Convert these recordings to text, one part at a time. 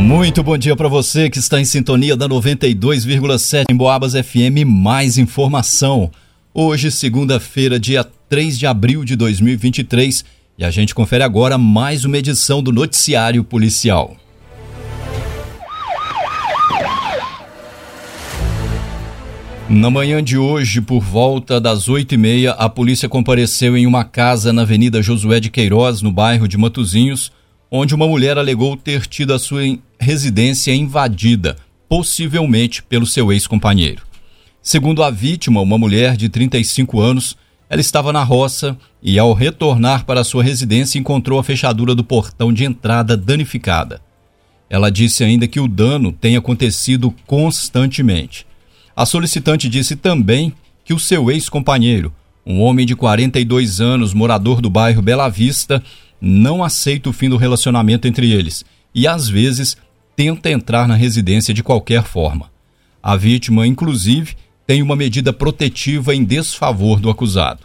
Muito bom dia para você que está em sintonia da 92,7 em Boabas FM. Mais informação. Hoje, segunda-feira, dia 3 de abril de 2023, e a gente confere agora mais uma edição do Noticiário Policial. Na manhã de hoje, por volta das oito e meia, a polícia compareceu em uma casa na Avenida Josué de Queiroz, no bairro de Matozinhos, onde uma mulher alegou ter tido a sua residência invadida, possivelmente pelo seu ex-companheiro. Segundo a vítima, uma mulher de 35 anos, ela estava na roça e, ao retornar para sua residência, encontrou a fechadura do portão de entrada danificada. Ela disse ainda que o dano tem acontecido constantemente. A solicitante disse também que o seu ex-companheiro, um homem de 42 anos, morador do bairro Bela Vista, não aceita o fim do relacionamento entre eles e, às vezes, tenta entrar na residência de qualquer forma. A vítima, inclusive, tem uma medida protetiva em desfavor do acusado.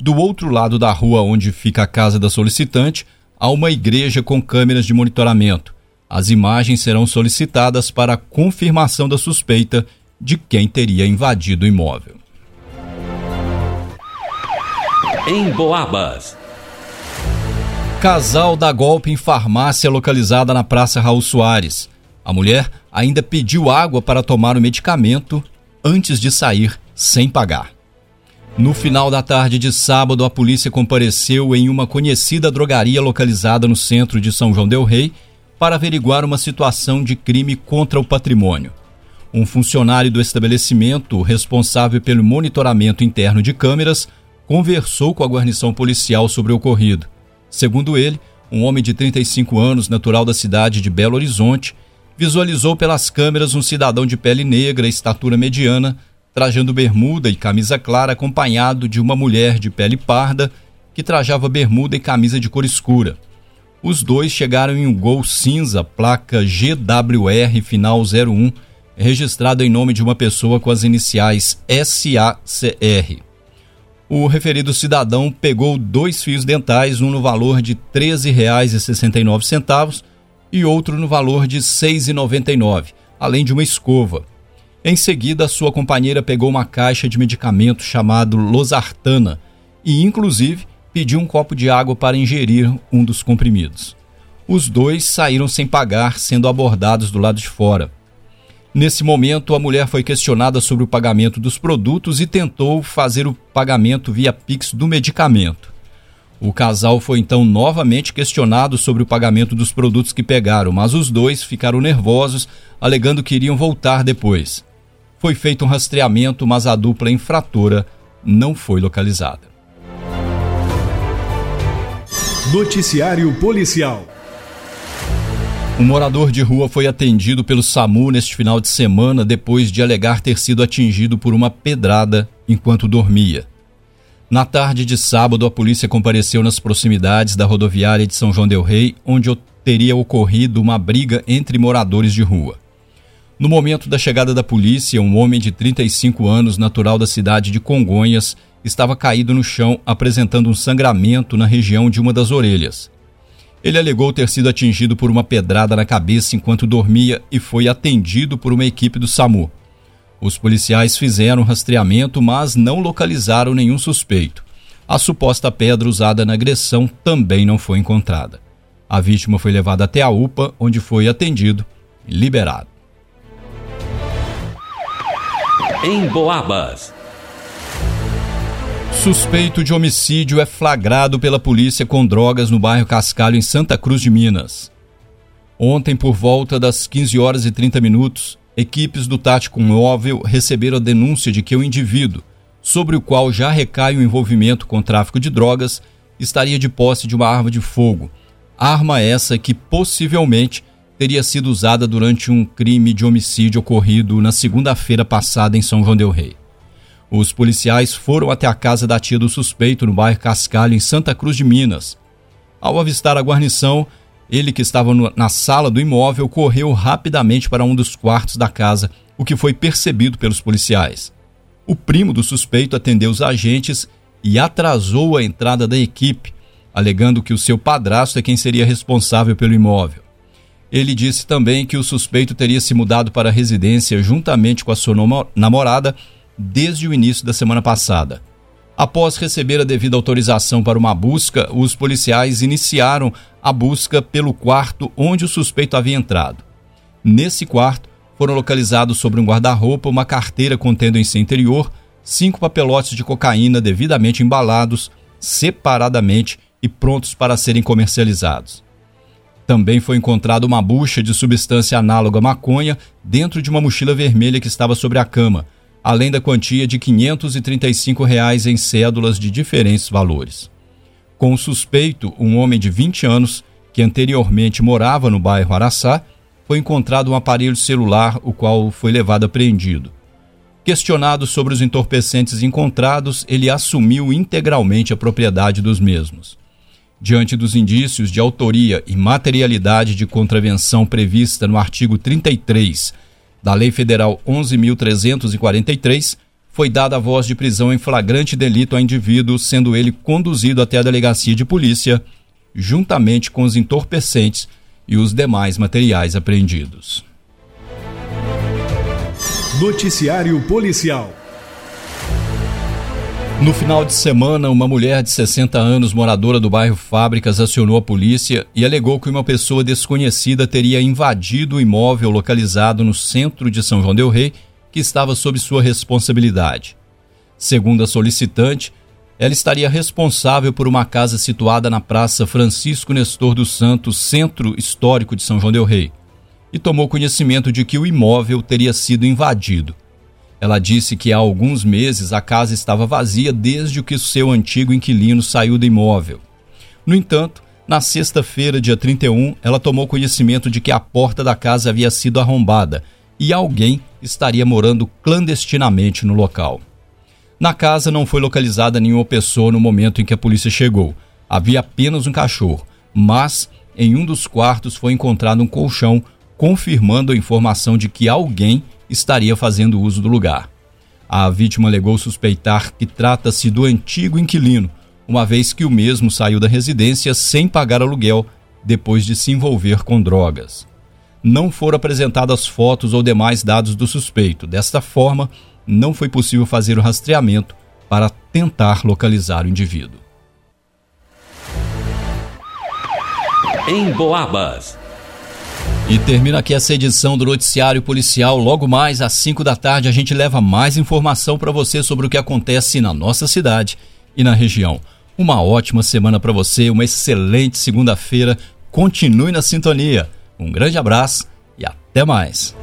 Do outro lado da rua onde fica a casa da solicitante, há uma igreja com câmeras de monitoramento. As imagens serão solicitadas para confirmação da suspeita de quem teria invadido o imóvel. Em Boabas. Casal dá golpe em farmácia localizada na Praça Raul Soares. A mulher ainda pediu água para tomar o medicamento antes de sair sem pagar. No final da tarde de sábado, a polícia compareceu em uma conhecida drogaria localizada no centro de São João Del Rei para averiguar uma situação de crime contra o patrimônio. Um funcionário do estabelecimento, responsável pelo monitoramento interno de câmeras, conversou com a guarnição policial sobre o ocorrido. Segundo ele, um homem de 35 anos, natural da cidade de Belo Horizonte, visualizou pelas câmeras um cidadão de pele negra, estatura mediana, trajando bermuda e camisa clara, acompanhado de uma mulher de pele parda que trajava bermuda e camisa de cor escura. Os dois chegaram em um Gol cinza, placa GWR final 01, registrado em nome de uma pessoa com as iniciais SACR. O referido cidadão pegou dois fios dentais, um no valor de R$ 13,69 e outro no valor de R$ 6,99, além de uma escova. Em seguida, sua companheira pegou uma caixa de medicamento chamado Losartana e, inclusive, pediu um copo de água para ingerir um dos comprimidos. Os dois saíram sem pagar, sendo abordados do lado de fora. Nesse momento, a mulher foi questionada sobre o pagamento dos produtos e tentou fazer o pagamento via Pix do medicamento. O casal foi então novamente questionado sobre o pagamento dos produtos que pegaram, mas os dois ficaram nervosos, alegando que iriam voltar depois. Foi feito um rastreamento, mas a dupla infratora não foi localizada. Noticiário Policial um morador de rua foi atendido pelo SAMU neste final de semana depois de alegar ter sido atingido por uma pedrada enquanto dormia. Na tarde de sábado, a polícia compareceu nas proximidades da rodoviária de São João Del Rei, onde teria ocorrido uma briga entre moradores de rua. No momento da chegada da polícia, um homem de 35 anos, natural da cidade de Congonhas, estava caído no chão apresentando um sangramento na região de uma das orelhas. Ele alegou ter sido atingido por uma pedrada na cabeça enquanto dormia e foi atendido por uma equipe do SAMU. Os policiais fizeram rastreamento, mas não localizaram nenhum suspeito. A suposta pedra usada na agressão também não foi encontrada. A vítima foi levada até a UPA, onde foi atendido e liberado. Em Boabas. Suspeito de homicídio é flagrado pela polícia com drogas no bairro Cascalho, em Santa Cruz de Minas. Ontem, por volta das 15 horas e 30 minutos, equipes do Tático Móvel receberam a denúncia de que o indivíduo, sobre o qual já recai o envolvimento com tráfico de drogas, estaria de posse de uma arma de fogo. Arma essa que possivelmente teria sido usada durante um crime de homicídio ocorrido na segunda-feira passada em São João Del Rei. Os policiais foram até a casa da tia do suspeito no bairro Cascalho, em Santa Cruz de Minas. Ao avistar a guarnição, ele que estava no, na sala do imóvel correu rapidamente para um dos quartos da casa, o que foi percebido pelos policiais. O primo do suspeito atendeu os agentes e atrasou a entrada da equipe, alegando que o seu padrasto é quem seria responsável pelo imóvel. Ele disse também que o suspeito teria se mudado para a residência juntamente com a sua namorada desde o início da semana passada. Após receber a devida autorização para uma busca, os policiais iniciaram a busca pelo quarto onde o suspeito havia entrado. Nesse quarto, foram localizados sobre um guarda-roupa uma carteira contendo em seu interior cinco papelotes de cocaína devidamente embalados, separadamente e prontos para serem comercializados. Também foi encontrada uma bucha de substância análoga à maconha dentro de uma mochila vermelha que estava sobre a cama, além da quantia de 535 reais em cédulas de diferentes valores. Com o suspeito, um homem de 20 anos, que anteriormente morava no bairro Araçá, foi encontrado um aparelho celular, o qual foi levado apreendido. Questionado sobre os entorpecentes encontrados, ele assumiu integralmente a propriedade dos mesmos. Diante dos indícios de autoria e materialidade de contravenção prevista no artigo 33 da Lei Federal 11.343, foi dada a voz de prisão em flagrante delito ao indivíduo, sendo ele conduzido até a delegacia de polícia, juntamente com os entorpecentes e os demais materiais apreendidos. Noticiário Policial no final de semana, uma mulher de 60 anos, moradora do bairro Fábricas, acionou a polícia e alegou que uma pessoa desconhecida teria invadido o imóvel localizado no centro de São João Del Rei, que estava sob sua responsabilidade. Segundo a solicitante, ela estaria responsável por uma casa situada na Praça Francisco Nestor dos Santos, centro histórico de São João Del Rei, e tomou conhecimento de que o imóvel teria sido invadido. Ela disse que há alguns meses a casa estava vazia desde que seu antigo inquilino saiu do imóvel. No entanto, na sexta-feira, dia 31, ela tomou conhecimento de que a porta da casa havia sido arrombada e alguém estaria morando clandestinamente no local. Na casa não foi localizada nenhuma pessoa no momento em que a polícia chegou. Havia apenas um cachorro, mas em um dos quartos foi encontrado um colchão, confirmando a informação de que alguém estaria fazendo uso do lugar. A vítima alegou suspeitar que trata-se do antigo inquilino, uma vez que o mesmo saiu da residência sem pagar aluguel depois de se envolver com drogas. Não foram apresentadas fotos ou demais dados do suspeito. Desta forma, não foi possível fazer o rastreamento para tentar localizar o indivíduo. Em Boabas. E termina aqui essa edição do Noticiário Policial. Logo mais às 5 da tarde a gente leva mais informação para você sobre o que acontece na nossa cidade e na região. Uma ótima semana para você, uma excelente segunda-feira. Continue na sintonia. Um grande abraço e até mais.